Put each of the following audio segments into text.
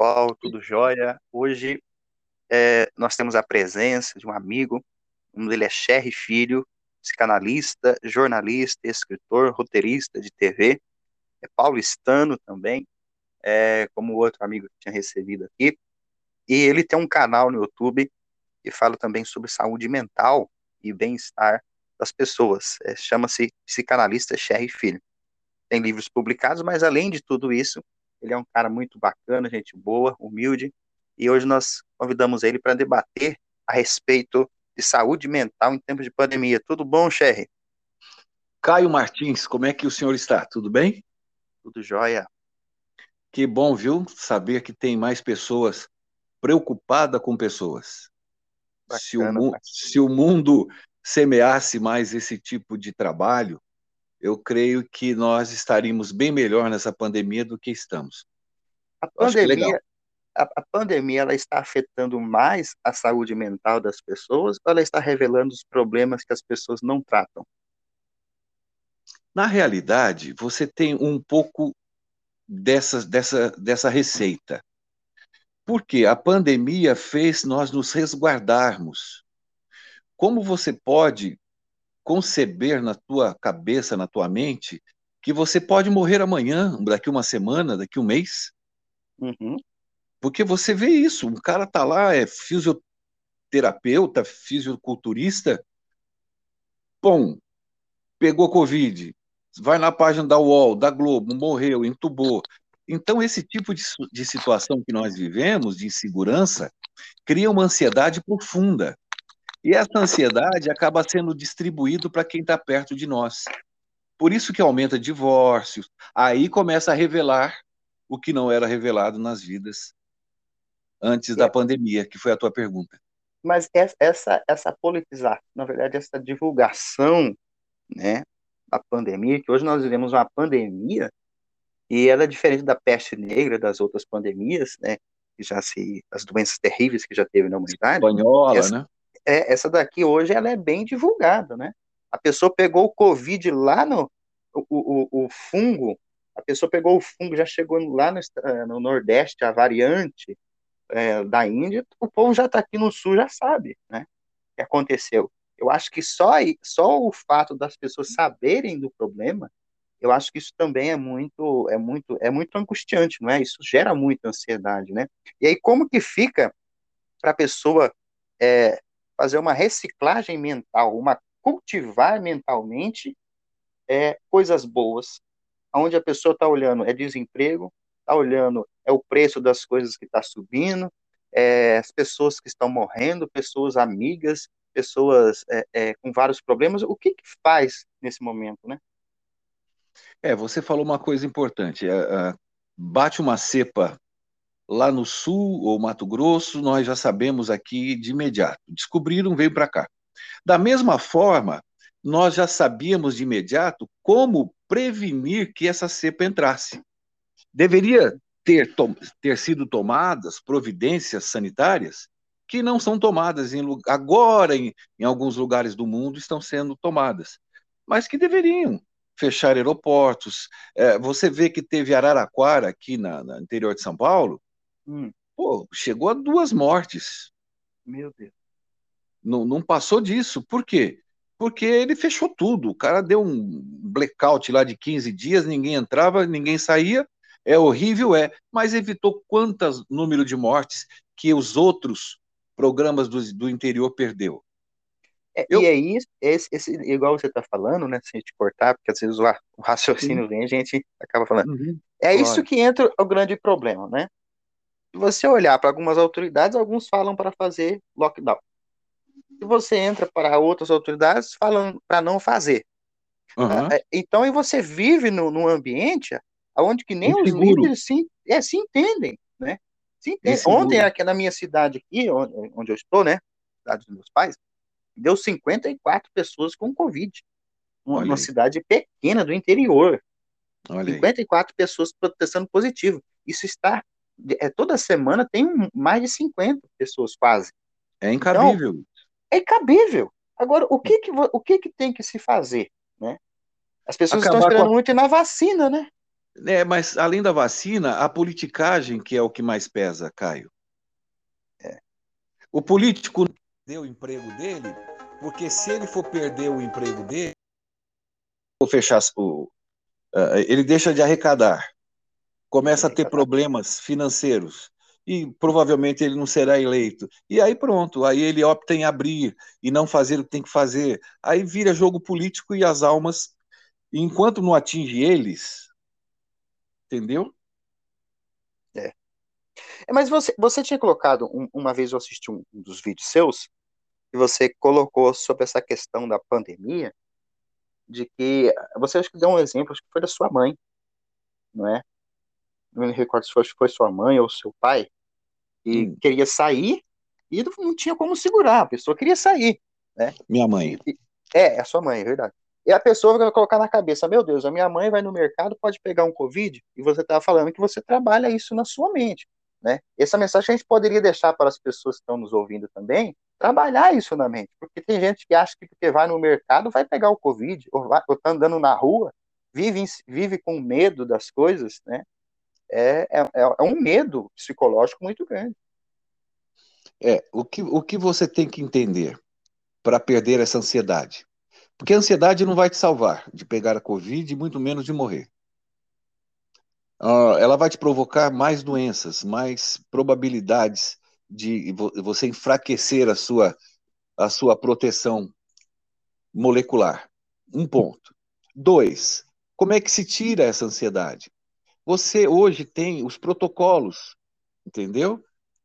Paulo, tudo jóia? Hoje é, nós temos a presença de um amigo, dele é Sherry Filho, psicanalista, jornalista, escritor, roteirista de TV, é paulistano também, é, como outro amigo que tinha recebido aqui, e ele tem um canal no YouTube e fala também sobre saúde mental e bem-estar das pessoas, é, chama-se Psicanalista Sherry Filho. Tem livros publicados, mas além de tudo isso, ele é um cara muito bacana, gente boa, humilde, e hoje nós convidamos ele para debater a respeito de saúde mental em tempos de pandemia. Tudo bom, Sherry? Caio Martins, como é que o senhor está? Tudo bem? Tudo jóia. Que bom, viu? Saber que tem mais pessoas preocupadas com pessoas. Bacana, se, o, se o mundo semeasse mais esse tipo de trabalho, eu creio que nós estaríamos bem melhor nessa pandemia do que estamos. A pandemia, a, a, pandemia ela está afetando mais a saúde mental das pessoas ou ela está revelando os problemas que as pessoas não tratam? Na realidade, você tem um pouco dessa, dessa, dessa receita. Porque a pandemia fez nós nos resguardarmos. Como você pode conceber na tua cabeça, na tua mente, que você pode morrer amanhã, daqui uma semana, daqui um mês. Uhum. Porque você vê isso, um cara tá lá, é fisioterapeuta, fisiculturista, pum, pegou Covid, vai na página da UOL, da Globo, morreu, entubou. Então, esse tipo de, de situação que nós vivemos, de insegurança, cria uma ansiedade profunda. E essa ansiedade acaba sendo distribuído para quem está perto de nós. Por isso que aumenta divórcios. Aí começa a revelar o que não era revelado nas vidas antes é. da pandemia, que foi a tua pergunta. Mas essa essa politização, na verdade, essa divulgação, né, da pandemia, que hoje nós vivemos uma pandemia e ela é diferente da peste negra, das outras pandemias, né, que já se as doenças terríveis que já teve na humanidade. Espanhola, essa, né? É, essa daqui hoje ela é bem divulgada, né? A pessoa pegou o Covid lá no o, o, o fungo, a pessoa pegou o fungo, já chegou lá no, eh, no Nordeste, a variante é, da Índia, o povo já está aqui no Sul, já sabe, né? O que aconteceu. Eu acho que só, só o fato das pessoas saberem do problema, eu acho que isso também é muito, é muito, é muito angustiante, não é? Isso gera muita ansiedade, né? E aí como que fica para a pessoa é, fazer uma reciclagem mental, uma cultivar mentalmente é, coisas boas, onde a pessoa está olhando é desemprego, está olhando é o preço das coisas que está subindo, é, as pessoas que estão morrendo, pessoas amigas, pessoas é, é, com vários problemas. O que, que faz nesse momento, né? É, você falou uma coisa importante. É, é, bate uma cepa lá no Sul ou Mato Grosso, nós já sabemos aqui de imediato. Descobriram, veio para cá. Da mesma forma, nós já sabíamos de imediato como prevenir que essa cepa entrasse. Deveria ter, ter sido tomadas providências sanitárias que não são tomadas em, agora em, em alguns lugares do mundo estão sendo tomadas, mas que deveriam fechar aeroportos. É, você vê que teve Araraquara aqui na, no interior de São Paulo, Hum. Pô, chegou a duas mortes. Meu Deus. Não, não passou disso. Por quê? Porque ele fechou tudo. O cara deu um blackout lá de 15 dias, ninguém entrava, ninguém saía. É horrível, é, mas evitou quantos número de mortes que os outros programas do, do interior perdeu. É, Eu... E é isso, esse, esse, igual você está falando, né? Se a gente cortar, porque às vezes o, o raciocínio Sim. vem, a gente acaba falando. Uhum. É isso que entra o grande problema, né? Você olhar para algumas autoridades, alguns falam para fazer lockdown. Se você entra para outras autoridades, falam para não fazer. Uhum. Então, e você vive no, num ambiente onde que nem os líderes se, é, se entendem, né? Se entendem. Ontem, aqui na minha cidade aqui, onde, onde eu estou, né? Cidade dos meus pais, deu 54 pessoas com Covid. Uma, cidade pequena do interior. Olha 54 aí. pessoas testando positivo. Isso está é, toda semana tem mais de 50 pessoas quase. É incabível. Então, é incabível. Agora, o que que, o que que tem que se fazer, né? As pessoas Acabar estão esperando a... muito na vacina, né? É, mas além da vacina, a politicagem que é o que mais pesa, Caio. É. O político deu o emprego dele, porque se ele for perder o emprego dele, fechar o, uh, ele deixa de arrecadar, começa a ter problemas financeiros e provavelmente ele não será eleito. E aí pronto, aí ele opta em abrir e não fazer o que tem que fazer. Aí vira jogo político e as almas, enquanto não atinge eles, entendeu? É. é mas você, você tinha colocado, um, uma vez eu assisti um, um dos vídeos seus, e você colocou sobre essa questão da pandemia, de que você acho que deu um exemplo, acho que foi da sua mãe, não é? Não me recordo se foi, se foi sua mãe ou seu pai, e hum. queria sair e não tinha como segurar, a pessoa queria sair, né? Minha mãe. E, é, é a sua mãe, é verdade. E a pessoa vai colocar na cabeça, meu Deus, a minha mãe vai no mercado, pode pegar um Covid, e você está falando que você trabalha isso na sua mente, né? Essa mensagem a gente poderia deixar para as pessoas que estão nos ouvindo também, trabalhar isso na mente, porque tem gente que acha que porque vai no mercado vai pegar o Covid, ou, vai, ou tá andando na rua, vive, vive com medo das coisas, né? É, é, é um medo psicológico muito grande. É, o que, o que você tem que entender para perder essa ansiedade? Porque a ansiedade não vai te salvar de pegar a Covid, muito menos de morrer. Uh, ela vai te provocar mais doenças, mais probabilidades de você enfraquecer a sua, a sua proteção molecular. Um ponto. Dois, como é que se tira essa ansiedade? Você hoje tem os protocolos, entendeu?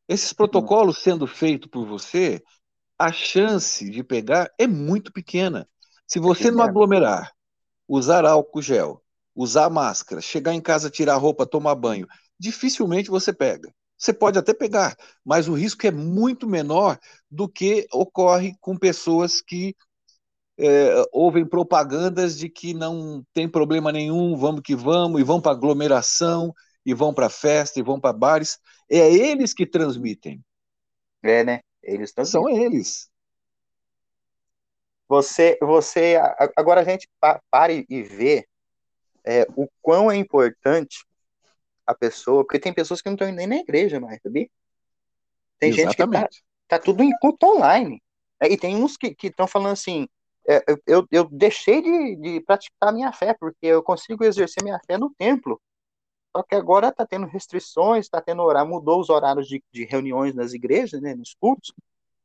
Esses protocolos sendo feitos por você, a chance de pegar é muito pequena. Se você não aglomerar, usar álcool gel, usar máscara, chegar em casa, tirar roupa, tomar banho, dificilmente você pega. Você pode até pegar, mas o risco é muito menor do que ocorre com pessoas que é, ouvem propagandas de que não tem problema nenhum, vamos que vamos, e vão para aglomeração, e vão para festa, e vão para bares. É eles que transmitem. É, né? Eles transmitem. São eles. Você, você, agora a gente pare e vê é, o quão é importante a pessoa, porque tem pessoas que não estão nem na igreja mais, sabia? Tem Exatamente. gente que tá, tá tudo em culto online. É, e tem uns que estão falando assim, eu, eu deixei de, de praticar a minha fé, porque eu consigo exercer minha fé no templo. Só que agora está tendo restrições, está tendo horário, mudou os horários de, de reuniões nas igrejas, né, nos cultos,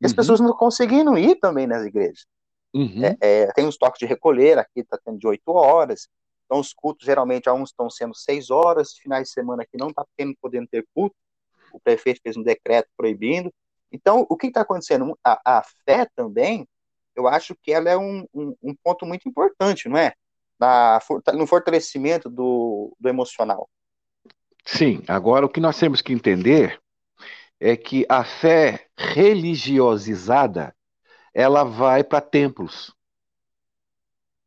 e as uhum. pessoas não conseguindo ir também nas igrejas. Uhum. É, é, tem os toques de recolher, aqui está tendo de 8 horas, então, os cultos, geralmente, alguns estão sendo seis horas, finais de semana que não está tendo, podendo ter culto, o prefeito fez um decreto proibindo. Então, o que está acontecendo? A, a, fé também, eu acho que ela é um, um, um ponto muito importante, não é? Na, no fortalecimento do, do emocional. Sim, agora o que nós temos que entender é que a fé religiosizada ela vai para templos.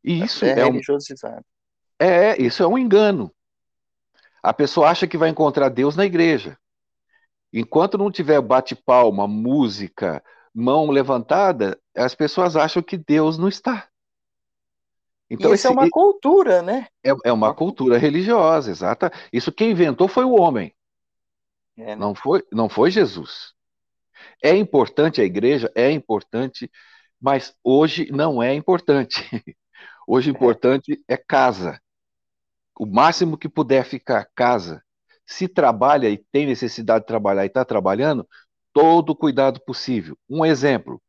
E isso é, um, é, isso é um engano. A pessoa acha que vai encontrar Deus na igreja. Enquanto não tiver bate-palma, música, mão levantada, as pessoas acham que Deus não está. Então, isso é esse, é uma cultura, né? É, é, uma cultura religiosa, exata. Isso quem inventou foi o homem. É, né? não, foi, não foi Jesus. É importante a igreja, é importante, mas hoje não é importante. Hoje o é. importante é casa o máximo que puder ficar casa, se trabalha e tem necessidade de trabalhar e está trabalhando, todo o cuidado possível. Um exemplo,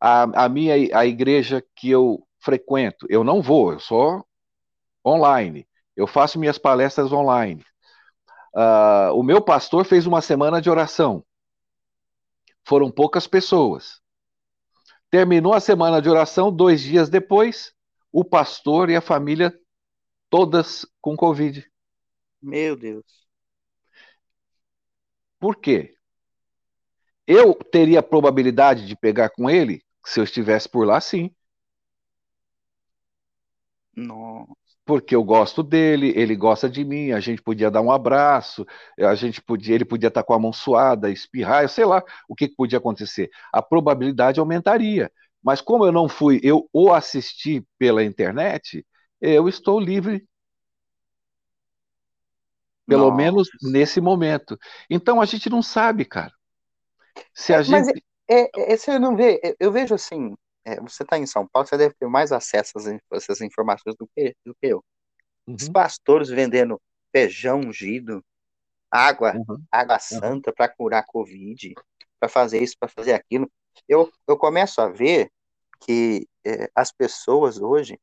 a, a minha a igreja que eu frequento, eu não vou, eu sou online, eu faço minhas palestras online. Uh, o meu pastor fez uma semana de oração. Foram poucas pessoas. Terminou a semana de oração, dois dias depois, o pastor e a família todas com Covid. Meu Deus. Por quê? Eu teria probabilidade de pegar com ele se eu estivesse por lá, sim. Nossa. Porque eu gosto dele, ele gosta de mim, a gente podia dar um abraço, a gente podia, ele podia estar com a mão suada, espirrar, eu sei lá o que podia acontecer. A probabilidade aumentaria. Mas como eu não fui, eu o assisti pela internet, eu estou livre Pelo Nossa. menos nesse momento. Então a gente não sabe, cara. Se a é, gente... É, é, você não vê, eu vejo assim, é, você está em São Paulo, você deve ter mais acesso a essas informações do que, do que eu. Uhum. Os pastores vendendo feijão ungido, água, uhum. água uhum. santa para curar Covid, para fazer isso, para fazer aquilo. Eu, eu começo a ver que é, as pessoas hoje,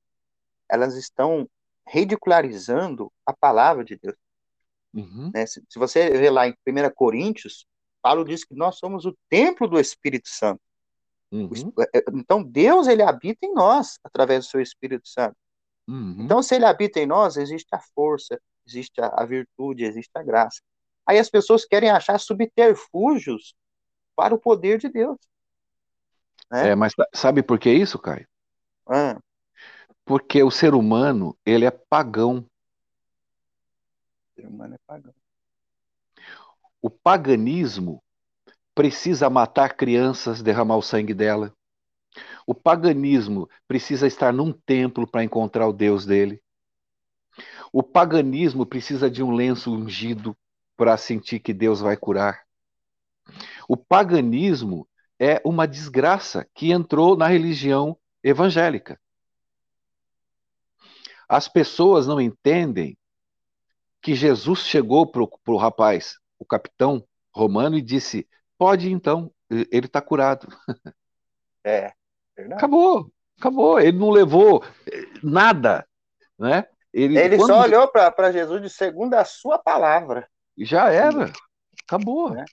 elas estão ridicularizando a palavra de Deus. Uhum. Né? Se, se, você ver lá em 1 Coríntios, Paulo diz que nós somos o templo do Espírito Santo. Uhum. É, é, então, Deus, ele habita em nós, através do seu Espírito Santo. Uhum. Então, se ele habita em nós, existe a força, existe a, a virtude, existe a graça. Aí as pessoas querem achar subterfúgios para o poder de Deus. Né? É, mas sabe por que isso, Caio? Ah. Porque o ser humano, ele é pagão. O ser humano é pagão. O paganismo precisa matar crianças, derramar o sangue dela. O paganismo precisa estar num templo para encontrar o Deus dele. O paganismo precisa de um lenço ungido para sentir que Deus vai curar. O paganismo é uma desgraça que entrou na religião evangélica. As pessoas não entendem que Jesus chegou para o rapaz, o capitão romano, e disse: Pode então, ele está curado. É, verdade. Acabou, acabou. Ele não levou eh, nada, né? Ele, ele quando... só olhou para Jesus de segundo a sua palavra. Já era. Acabou. É.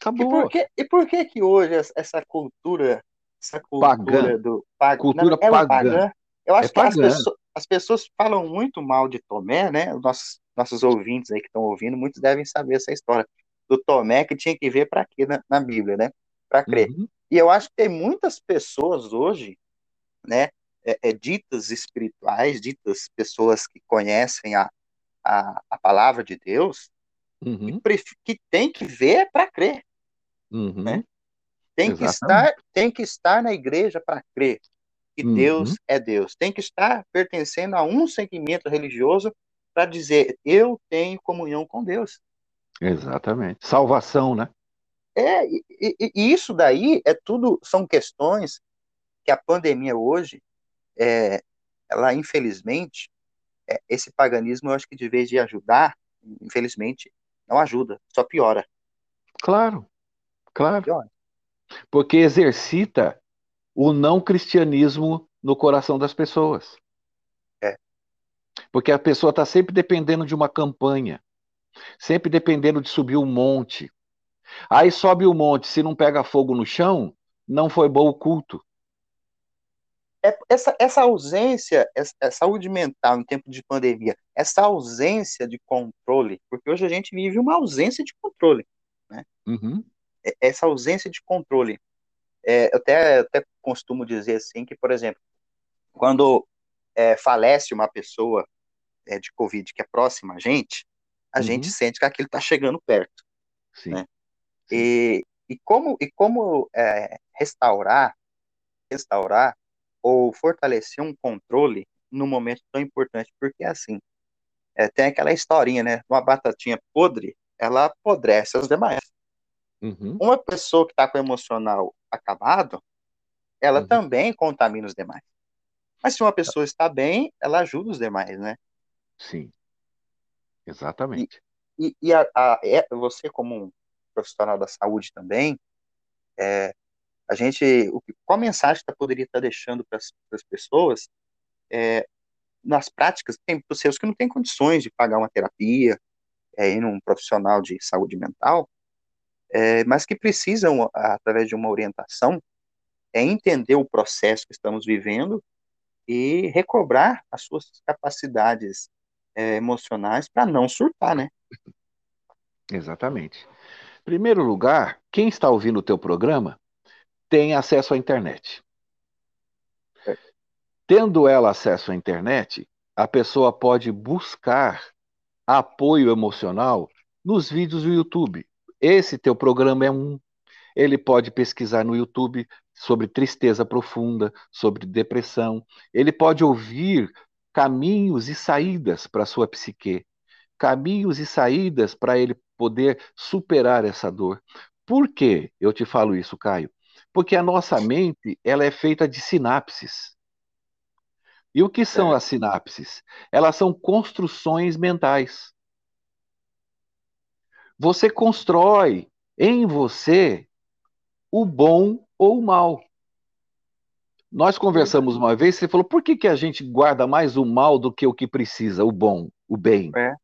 Acabou. E por, que, e por que que hoje essa cultura, essa cultura pagã. do pag... cultura não, é pagã. pagã. Eu acho é que as pessoas, as pessoas, falam muito mal de Tomé, né? Os nossos, nossos ouvintes aí que estão ouvindo, muitos devem saber essa história do Tomé que tinha que ver para quê na, na, Bíblia, né? Para crer. Uhum. E eu acho que tem muitas pessoas hoje, né? É, é, ditas espirituais, ditas pessoas que conhecem a, a, a palavra de Deus, uhum. que, que tem que ver para crer. Uhum. Né? Tem, que estar, tem que estar na igreja para crer que uhum. Deus é Deus. Tem que estar pertencendo a um segmento religioso para dizer eu tenho comunhão com Deus. Exatamente. Salvação, né? É, e, e, e isso daí é tudo, são questões que a pandemia hoje, é, ela infelizmente, é, esse paganismo eu acho que de vez de ajudar, infelizmente, não ajuda, só piora. Claro, claro. Piora. Porque exercita o não cristianismo no coração das pessoas. É. Porque a pessoa está sempre dependendo de uma campanha, sempre dependendo de subir um monte. Aí sobe o monte, se não pega fogo no chão, não foi bom o culto. É, essa, essa ausência, essa, saúde mental em tempo de pandemia, essa ausência de controle, porque hoje a gente vive uma ausência de controle, né? Uhum. É, essa ausência de controle. É, eu até, até costumo dizer assim que, por exemplo, quando é, falece uma pessoa é, de Covid que é próxima a gente, a uhum. gente sente que aquilo está chegando perto. Sim. Né? E, e como, e como é, restaurar, restaurar ou fortalecer um controle num momento tão importante, porque assim, é, tem aquela historinha, né? Uma batatinha podre, ela apodrece as demais. Uhum. Uma pessoa que está com o emocional acabado, ela uhum. também contamina os demais. Mas se uma pessoa está bem, ela ajuda os demais, né? Sim. Exatamente. E, e, e a, a, é, você, como um profissional da saúde também, é, a gente, o, qual mensagem você poderia estar deixando para as pessoas é, nas práticas? Tem pessoas que não têm condições de pagar uma terapia, é, ir num profissional de saúde mental, é, mas que precisam, através de uma orientação, é entender o processo que estamos vivendo e recobrar as suas capacidades é, emocionais para não surtar, né? Exatamente. Em primeiro lugar, quem está ouvindo o teu programa tem acesso à internet. É. Tendo ela acesso à internet, a pessoa pode buscar apoio emocional nos vídeos do YouTube. Esse teu programa é um. Ele pode pesquisar no YouTube sobre tristeza profunda, sobre depressão. Ele pode ouvir caminhos e saídas para a sua psique. caminhos e saídas para ele poder superar essa dor. Por que eu te falo isso, Caio? Porque a nossa mente ela é feita de sinapses. E o que são é. as sinapses? Elas são construções mentais. Você constrói em você o bom ou o mal. Nós conversamos uma vez, você falou, por que, que a gente guarda mais o mal do que o que precisa, o bom, o bem? É.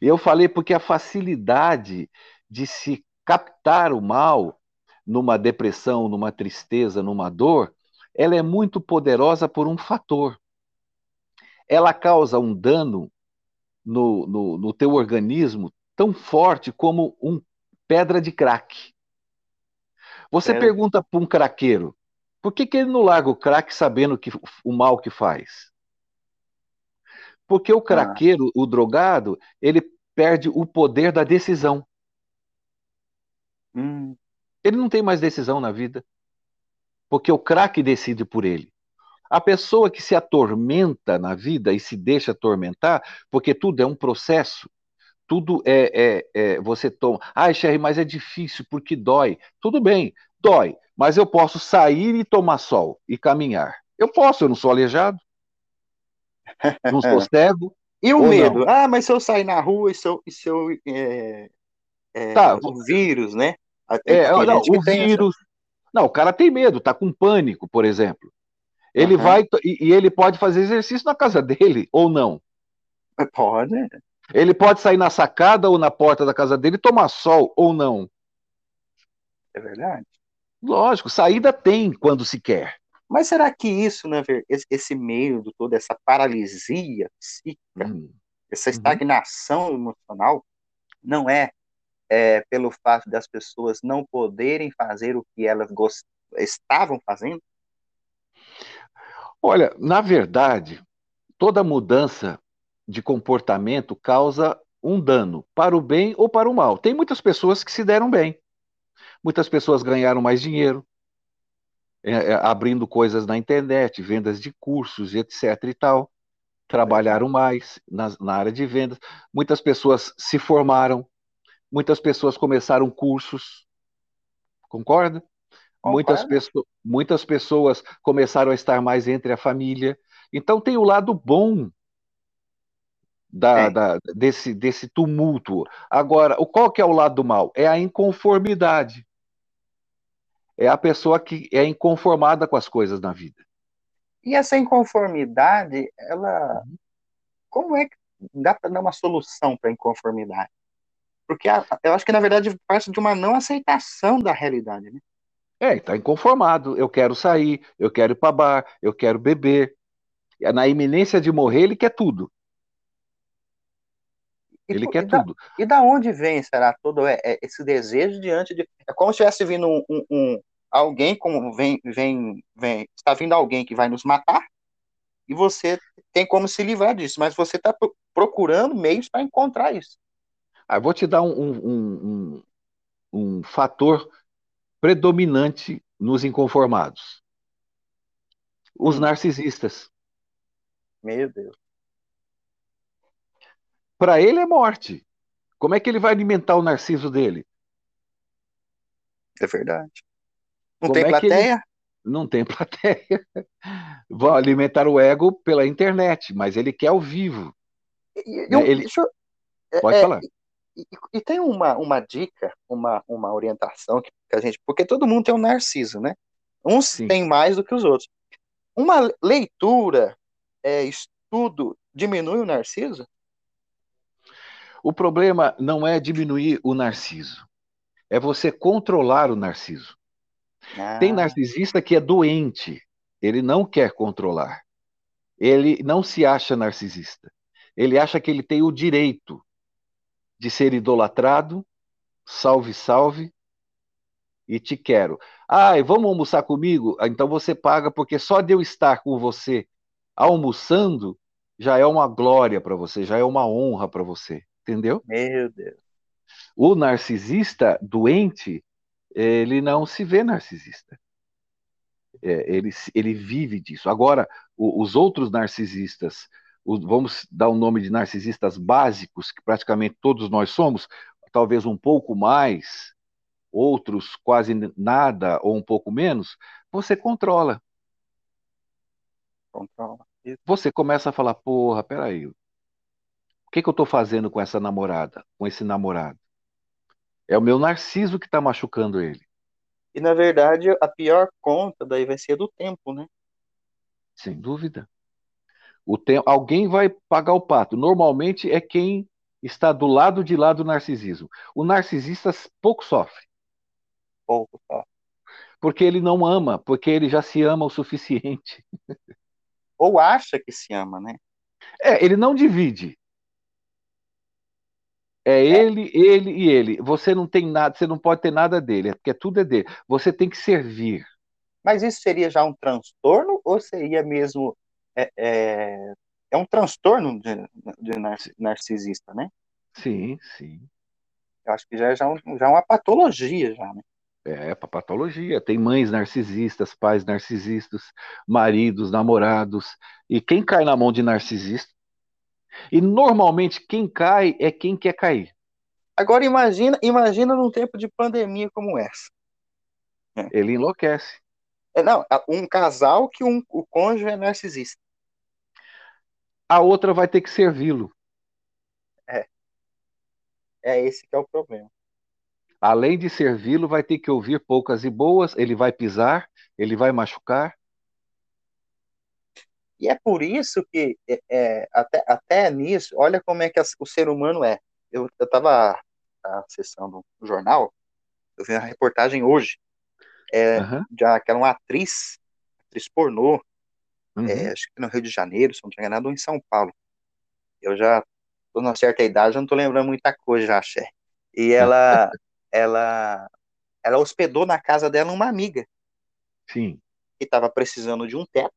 Eu falei porque a facilidade de se captar o mal numa depressão, numa tristeza, numa dor, ela é muito poderosa por um fator. Ela causa um dano no, no, no teu organismo tão forte como um pedra de crack. Você é. pergunta para um craqueiro, por que, que ele não larga o crack sabendo que, o mal que faz? Porque o ah. craqueiro, ah. o drogado, ele perde o poder da decisão. Hum. Ele não tem mais decisão na vida. Porque o crack decide por ele. A pessoa que se atormenta na vida e se deixa atormentar, porque tudo é um processo, tudo é, é, é você toma. Ai, Sherry, mas é difícil porque dói. Tudo bem, dói, mas eu posso sair e tomar sol e caminhar. Eu posso, eu não sou aleijado. Não sou cego. E o medo? Não? Ah, mas se eu sair na rua e se eu. E se eu é, é, tá, o vírus, né? Tem, é, não, o vírus. Essa... Não, o cara tem medo, tá com pânico, por exemplo. Ele uhum. vai e, e, ele pode fazer exercício na casa dele, ou não? Pode. Ele pode sair na sacada ou na porta da casa dele e tomar sol, ou não? É verdade. Lógico, saída tem quando se quer. Mas será que isso, né, esse medo, toda essa paralisia psíquica, hum. essa uhum. estagnação uhum. emocional, não é, é, pelo fato das pessoas não poderem fazer o que elas estavam fazendo? Olha, na verdade, toda mudança de comportamento causa um dano, para o bem ou para o mal. Tem muitas pessoas que se deram bem. Muitas pessoas ganharam mais dinheiro, é, é, abrindo coisas na internet, vendas de cursos etc e tal. Trabalharam mais na, na área de vendas. Muitas pessoas se formaram, muitas pessoas começaram cursos. Concorda? Muitas, pessoas, muitas pessoas começaram a estar mais entre a família. Então tem o lado bom da, é. da, desse, desse tumulto. Agora, o qual que é o lado mal? É a inconformidade é a pessoa que é inconformada com as coisas na vida. E essa inconformidade, ela. Uhum. Como é que dá para dar uma solução para a inconformidade? Porque a, eu acho que, na verdade, parte de uma não aceitação da realidade, né? É, está inconformado. Eu quero sair, eu quero ir para bar, eu quero beber. Na iminência de morrer, ele quer tudo. Ele e, quer e tudo. Da, e da onde vem, será, todo é, é, esse desejo diante de. É como se estivesse vindo um, um, um, alguém, como vem, vem, vem. Está vindo alguém que vai nos matar, e você tem como se livrar disso, mas você está procurando meios para encontrar isso. Ah, vou te dar um, um, um fator predominante nos inconformados: os hum. narcisistas. Meu Deus. Para ele é morte. Como é que ele vai alimentar o narciso dele? É verdade. Não Como tem é plateia? Ele... Não tem plateia. Vão alimentar o ego pela internet, mas ele quer ao vivo. E, eu, ele... Eu... É, Pode é, falar. E, e, tem uma, uma dica, uma, uma orientação que, a gente. Porque todo mundo tem um narciso, né? Uns Sim. tem mais do que os outros. Uma leitura, é, estudo, diminui o narciso? O problema não é diminuir o narciso, é você controlar o narciso. Ah. Tem narcisista que é doente, ele não quer controlar. Ele não se acha narcisista. Ele acha que ele tem o direito de ser idolatrado, salve, salve, e te quero. Ah, vamos almoçar comigo? Ah, então você paga, porque só de eu estar com você almoçando já é uma glória para você, já é uma honra para você. Entendeu? Meu Deus. O narcisista doente, ele não se vê narcisista. É, ele, ele vive disso. Agora, o, os outros narcisistas, os, vamos dar o um nome de narcisistas básicos, que praticamente todos nós somos, talvez um pouco mais, outros quase nada ou um pouco menos, você controla. Controla. Você começa a falar, porra, peraí, o que, que eu estou fazendo com essa namorada, com esse namorado? É o meu narciso que está machucando ele. E, na verdade, a pior conta daí vai ser do tempo, né? Sem dúvida. O alguém vai pagar o pato. Normalmente é quem está do lado de lá do narcisismo. O narcisista pouco sofre. Pouco sofre. Porque ele não ama, porque ele já se ama o suficiente. Ou acha que se ama, né? É, ele não divide. É, é ele, ele e ele. Você não tem nada, você não pode ter nada dele, porque tudo é dele. Você tem que servir. Mas isso seria já um transtorno ou seria mesmo é, é, é um transtorno de, de narcisista, né? Sim, sim. Eu acho que já é já, um, já uma patologia, já, né? É, patologia. Tem mães narcisistas, pais narcisistas, maridos, namorados. E quem cai na mão de narcisista? E normalmente quem cai é quem quer cair. Agora imagina, imagina num tempo de pandemia como essa. Ele enlouquece. É, não, um casal que um, o cônjuge é narcisista a outra vai ter que servi-lo. É. É esse que é o problema. Além de servi-lo, vai ter que ouvir poucas e boas, ele vai pisar, ele vai machucar. E é por isso que, é, é até, até nisso, olha como é que o ser humano é. Eu estava acessando um jornal, eu vi uma reportagem hoje, é, uhum. de aquela atriz, atriz pornô, uhum. é, acho que no Rio de Janeiro, se não me engano, ou em São Paulo. Eu já tô numa certa idade, já não tô lembrando muita coisa já, Xé. E ela, ela, ela hospedou na casa dela uma amiga. Sim. Que estava precisando de um teto.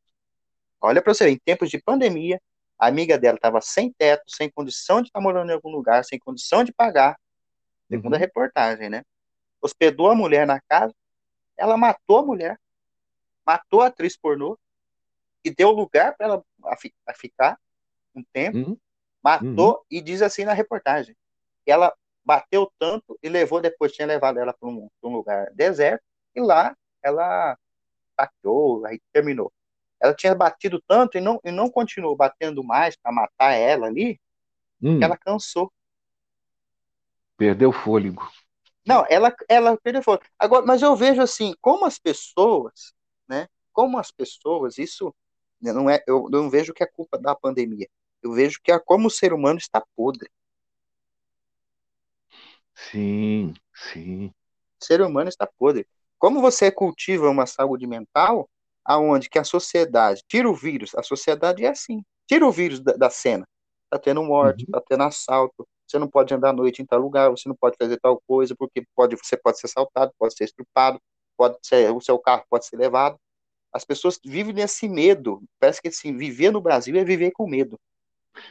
Olha para você em tempos de pandemia, a amiga dela estava sem teto, sem condição de estar tá morando em algum lugar, sem condição de pagar, segundo uhum. a reportagem, né? Hospedou a mulher na casa, ela matou a mulher, matou a atriz pornô, e deu lugar para ela a, fi, a, ficar um tempo, uhum. matou uhum. e diz assim na reportagem ela bateu tanto e levou depois tinha levado ela para um, um, lugar deserto e lá ela taqueou, aí terminou. Ela tinha batido tanto e não, e não continuou batendo mais para matar ela ali, hum. que ela cansou. Perdeu fôlego. Não, ela, ela perdeu fôlego. Agora, mas eu vejo assim, como as pessoas, né? Como as pessoas, isso não é, eu não vejo que é culpa da pandemia. Eu vejo que é como o ser humano está podre. Sim, sim. O ser humano está podre. Como você cultiva uma saúde mental, aonde que a sociedade tira o vírus, a sociedade é assim, tira o vírus da, da cena. Tá tendo morte, uhum. tá tendo assalto, você não pode andar à noite em tal lugar, você não pode fazer tal coisa, porque pode, você pode ser assaltado, pode ser estrupado, pode ser, o seu carro pode ser levado. As pessoas vivem nesse medo. Parece que assim, viver no Brasil é viver com medo.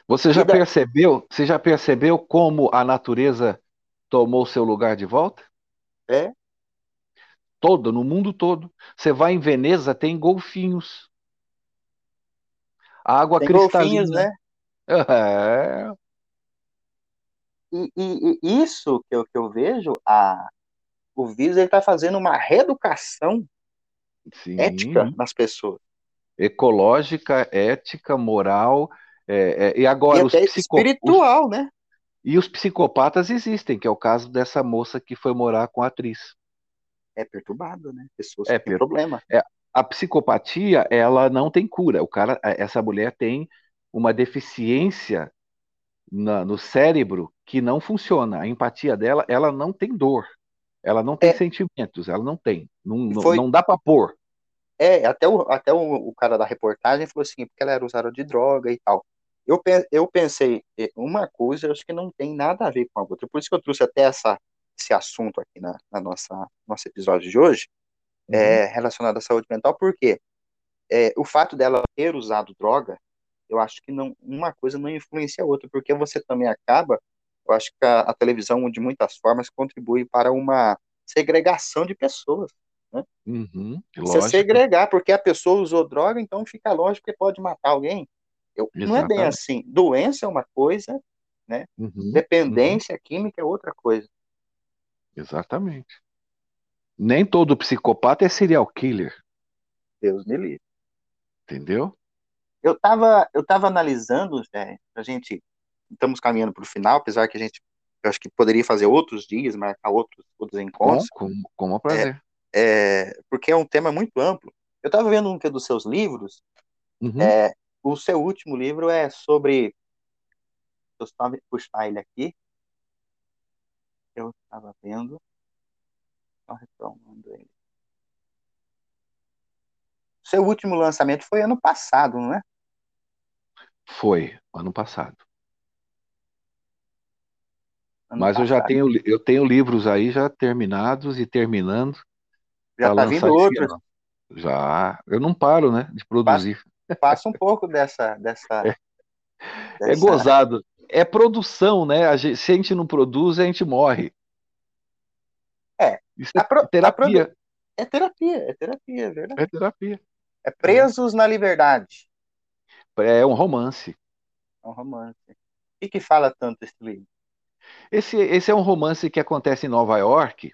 Você já da... percebeu? Você já percebeu como a natureza tomou seu lugar de volta? É. Todo, no mundo todo. Você vai em Veneza, tem golfinhos. A água tem cristalina. Golfinhos, né? É. E, e, e, isso que eu, que eu vejo, a, o vírus está fazendo uma reeducação Sim. ética nas pessoas. Ecológica, ética, moral. É, é, e agora e os espiritual, os... né? E os psicopatas existem, que é o caso dessa moça que foi morar com a atriz. É perturbado, né? Pessoas é, têm problema. É, a psicopatia, ela não tem cura. O cara, essa mulher tem uma deficiência na, no cérebro que não funciona. A empatia dela, ela não tem dor. Ela não tem é, sentimentos, ela não tem. Não, foi, não dá para pôr. É, até, o, até o, o, cara da reportagem falou assim, porque ela era usada de droga e tal. Eu, eu pensei, uma coisa, acho que não tem nada a ver com a outra. Por isso que eu trouxe até essa, esse assunto aqui na, na nossa nosso episódio de hoje, uhum. é, relacionado à saúde mental, porque é, o fato dela ter usado droga, eu acho que não uma coisa não influencia a outra, porque você também acaba eu acho que a, a televisão, de muitas formas, contribui para uma segregação de pessoas. Né? Uhum, Você segregar, porque a pessoa usou droga, então fica lógico que pode matar alguém. Eu, não é bem assim. Doença é uma coisa, né? Uhum, Dependência uhum. química é outra coisa. Exatamente. Nem todo psicopata é serial killer. Deus me livre. Entendeu? Eu estava eu tava analisando, é, a gente estamos caminhando para o final, apesar que a gente eu acho que poderia fazer outros dias, marcar outros, outros encontros. Com, com, com um prazer. É, é, porque é um tema muito amplo. Eu estava vendo um que é dos seus livros. Uhum. É, o seu último livro é sobre. Deixa eu puxar ele aqui. Eu estava vendo. Só retomando ele. Seu último lançamento foi ano passado, não é? Foi, ano passado. Ano Mas passado. eu já tenho, eu tenho livros aí já terminados e terminando. Já está vindo outros. Já. Eu não paro, né, de produzir. Passa, passa um pouco dessa. dessa, é. dessa... é gozado. É produção, né? A gente, se a gente não produz, a gente morre. É. Isso é pro, terapia. Produ... É terapia, é terapia, é verdade. É terapia. É Presos na Liberdade. É um romance. É um romance. E que fala tanto esse livro? Esse, esse é um romance que acontece em Nova York,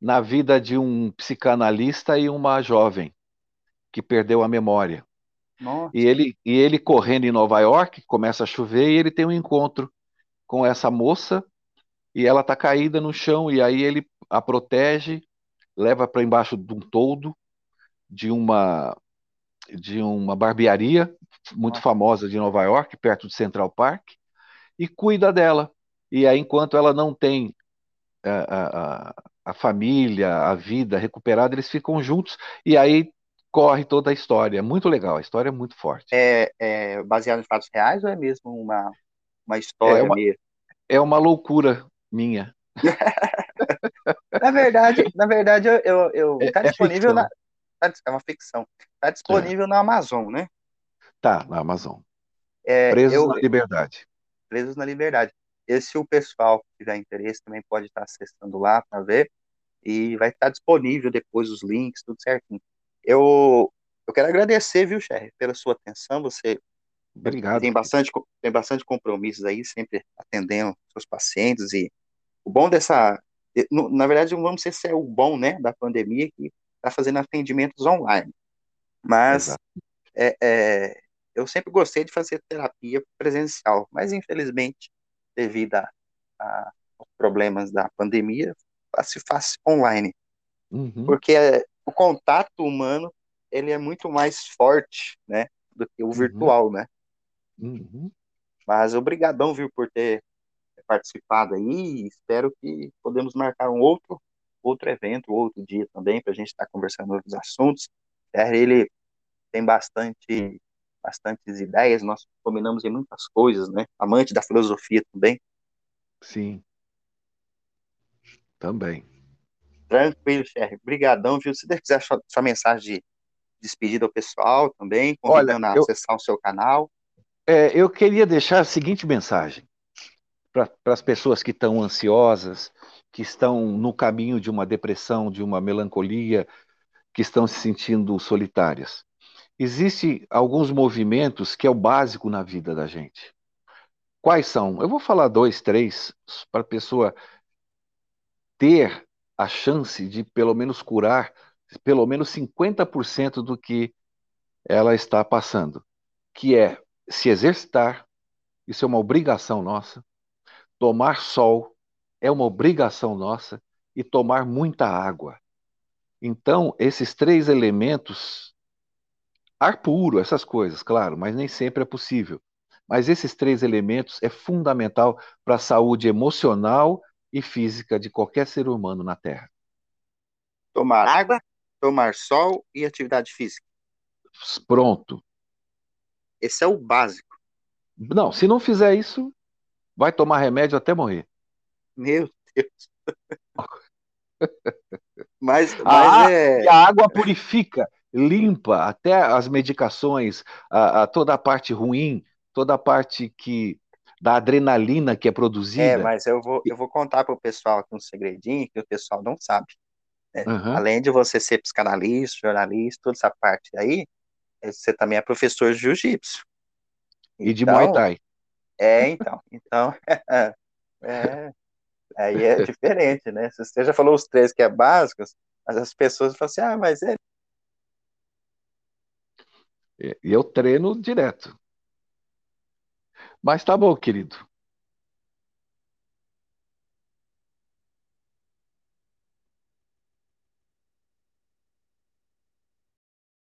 na vida de um psicanalista e uma jovem que perdeu a memória. Nossa. E ele, e ele correndo em Nova York, começa a chover e ele tem um encontro com essa moça e ela está caída no chão e aí ele a protege, leva para embaixo de um toldo de uma de uma barbearia muito famosa de Nova York, perto de Central Park, e cuida dela. E aí, enquanto ela não tem a, é, a, a família, a vida recuperada, eles ficam juntos, e aí corre toda a história. É muito legal, a história é muito forte. É, é baseado em fatos reais ou é mesmo uma, uma história é uma, mesmo? É uma loucura minha. na verdade, na verdade, eu, eu, eu é, tá é disponível na, Tá, é uma ficção. Está disponível é. na Amazon, né? Tá, na Amazon. É, Presos eu, na Liberdade. Presos na Liberdade. E se o pessoal que tiver interesse também pode estar acessando lá para ver. E vai estar disponível depois os links, tudo certinho. Eu, eu quero agradecer, viu, Cher, pela sua atenção. Você Obrigado. Tem bastante, tem bastante compromissos aí, sempre atendendo seus pacientes. E o bom dessa. Na verdade, vamos ser se é o bom né, da pandemia, que está fazendo atendimentos online. Mas é, é, eu sempre gostei de fazer terapia presencial, mas infelizmente, devido a, a, aos problemas da pandemia, se faz online. Uhum. Porque é, o contato humano ele é muito mais forte né, do que o uhum. virtual, né? Uhum. Mas obrigadão, viu, por ter participado aí. Espero que podemos marcar um outro outro evento, outro dia também, para a gente estar tá conversando outros assuntos. É, ele tem bastante, bastantes ideias, nós combinamos em muitas coisas, né? Amante da filosofia também. Sim. Também. Tranquilo, Cher. Obrigadão, viu? Se quiser sua, sua mensagem de despedida ao pessoal também, convidando Olha, eu, a acessar o seu canal. É, eu queria deixar a seguinte mensagem para as pessoas que estão ansiosas, que estão no caminho de uma depressão, de uma melancolia, que estão se sentindo solitárias. Existem alguns movimentos que é o básico na vida da gente. Quais são? Eu vou falar dois, três, para a pessoa ter a chance de pelo menos curar pelo menos 50% do que ela está passando, que é se exercitar, isso é uma obrigação nossa, tomar sol, é uma obrigação nossa e tomar muita água. Então, esses três elementos, ar puro, essas coisas, claro, mas nem sempre é possível. Mas esses três elementos é fundamental para a saúde emocional e física de qualquer ser humano na Terra. Tomar água, tomar sol e atividade física. Pronto. Esse é o básico. Não, se não fizer isso, vai tomar remédio até morrer. Meu Deus. mas, mas a, é... a água purifica, limpa até as medicações, a, a, toda a parte ruim, toda a parte que da adrenalina que é produzida. É, mas eu vou, eu vou contar para o pessoal aqui um segredinho que o pessoal não sabe. Né? Uhum. Além de você ser psicanalista, jornalista, toda essa parte aí, é, você também é professor de jiu-jitsu. E de Muay então, Thai. É, então. Então, é, aí é diferente, né? Você já falou os três que é básicos, mas as pessoas falam assim, ah, mas é... Eu treino direto. Mas tá bom, querido.